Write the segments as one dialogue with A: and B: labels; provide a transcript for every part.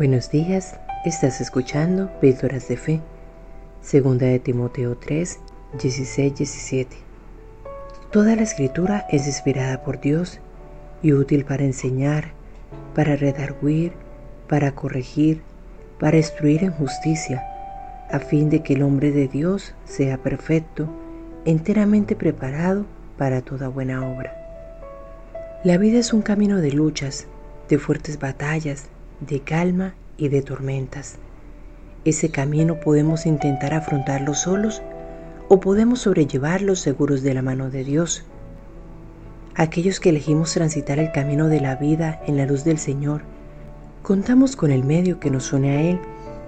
A: Buenos días, estás escuchando Píldoras de Fe, segunda de Timoteo 3, 16, 17. Toda la escritura es inspirada por Dios y útil para enseñar, para redarguir, para corregir, para instruir en justicia, a fin de que el hombre de Dios sea perfecto, enteramente preparado para toda buena obra. La vida es un camino de luchas, de fuertes batallas, de calma y de tormentas. Ese camino podemos intentar afrontarlo solos o podemos sobrellevarlo seguros de la mano de Dios. Aquellos que elegimos transitar el camino de la vida en la luz del Señor, contamos con el medio que nos une a Él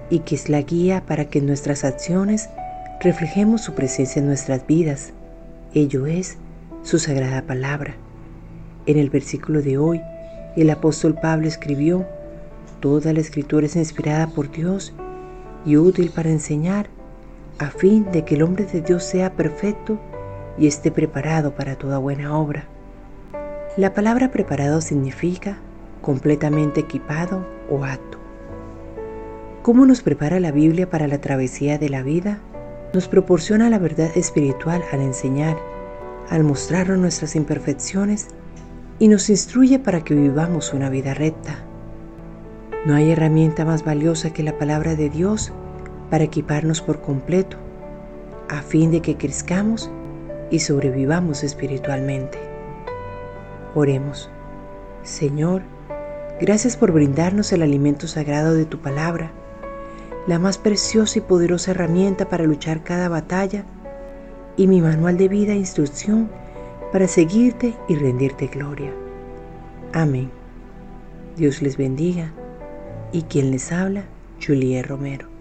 A: y que es la guía para que nuestras acciones reflejemos su presencia en nuestras vidas. Ello es su sagrada palabra. En el versículo de hoy, el apóstol Pablo escribió, Toda la escritura es inspirada por Dios y útil para enseñar, a fin de que el hombre de Dios sea perfecto y esté preparado para toda buena obra. La palabra preparado significa completamente equipado o apto. ¿Cómo nos prepara la Biblia para la travesía de la vida? Nos proporciona la verdad espiritual al enseñar, al mostrarnos nuestras imperfecciones y nos instruye para que vivamos una vida recta. No hay herramienta más valiosa que la palabra de Dios para equiparnos por completo, a fin de que crezcamos y sobrevivamos espiritualmente. Oremos. Señor, gracias por brindarnos el alimento sagrado de tu palabra, la más preciosa y poderosa herramienta para luchar cada batalla y mi manual de vida e instrucción para seguirte y rendirte gloria. Amén. Dios les bendiga y quien les habla, Juliet Romero.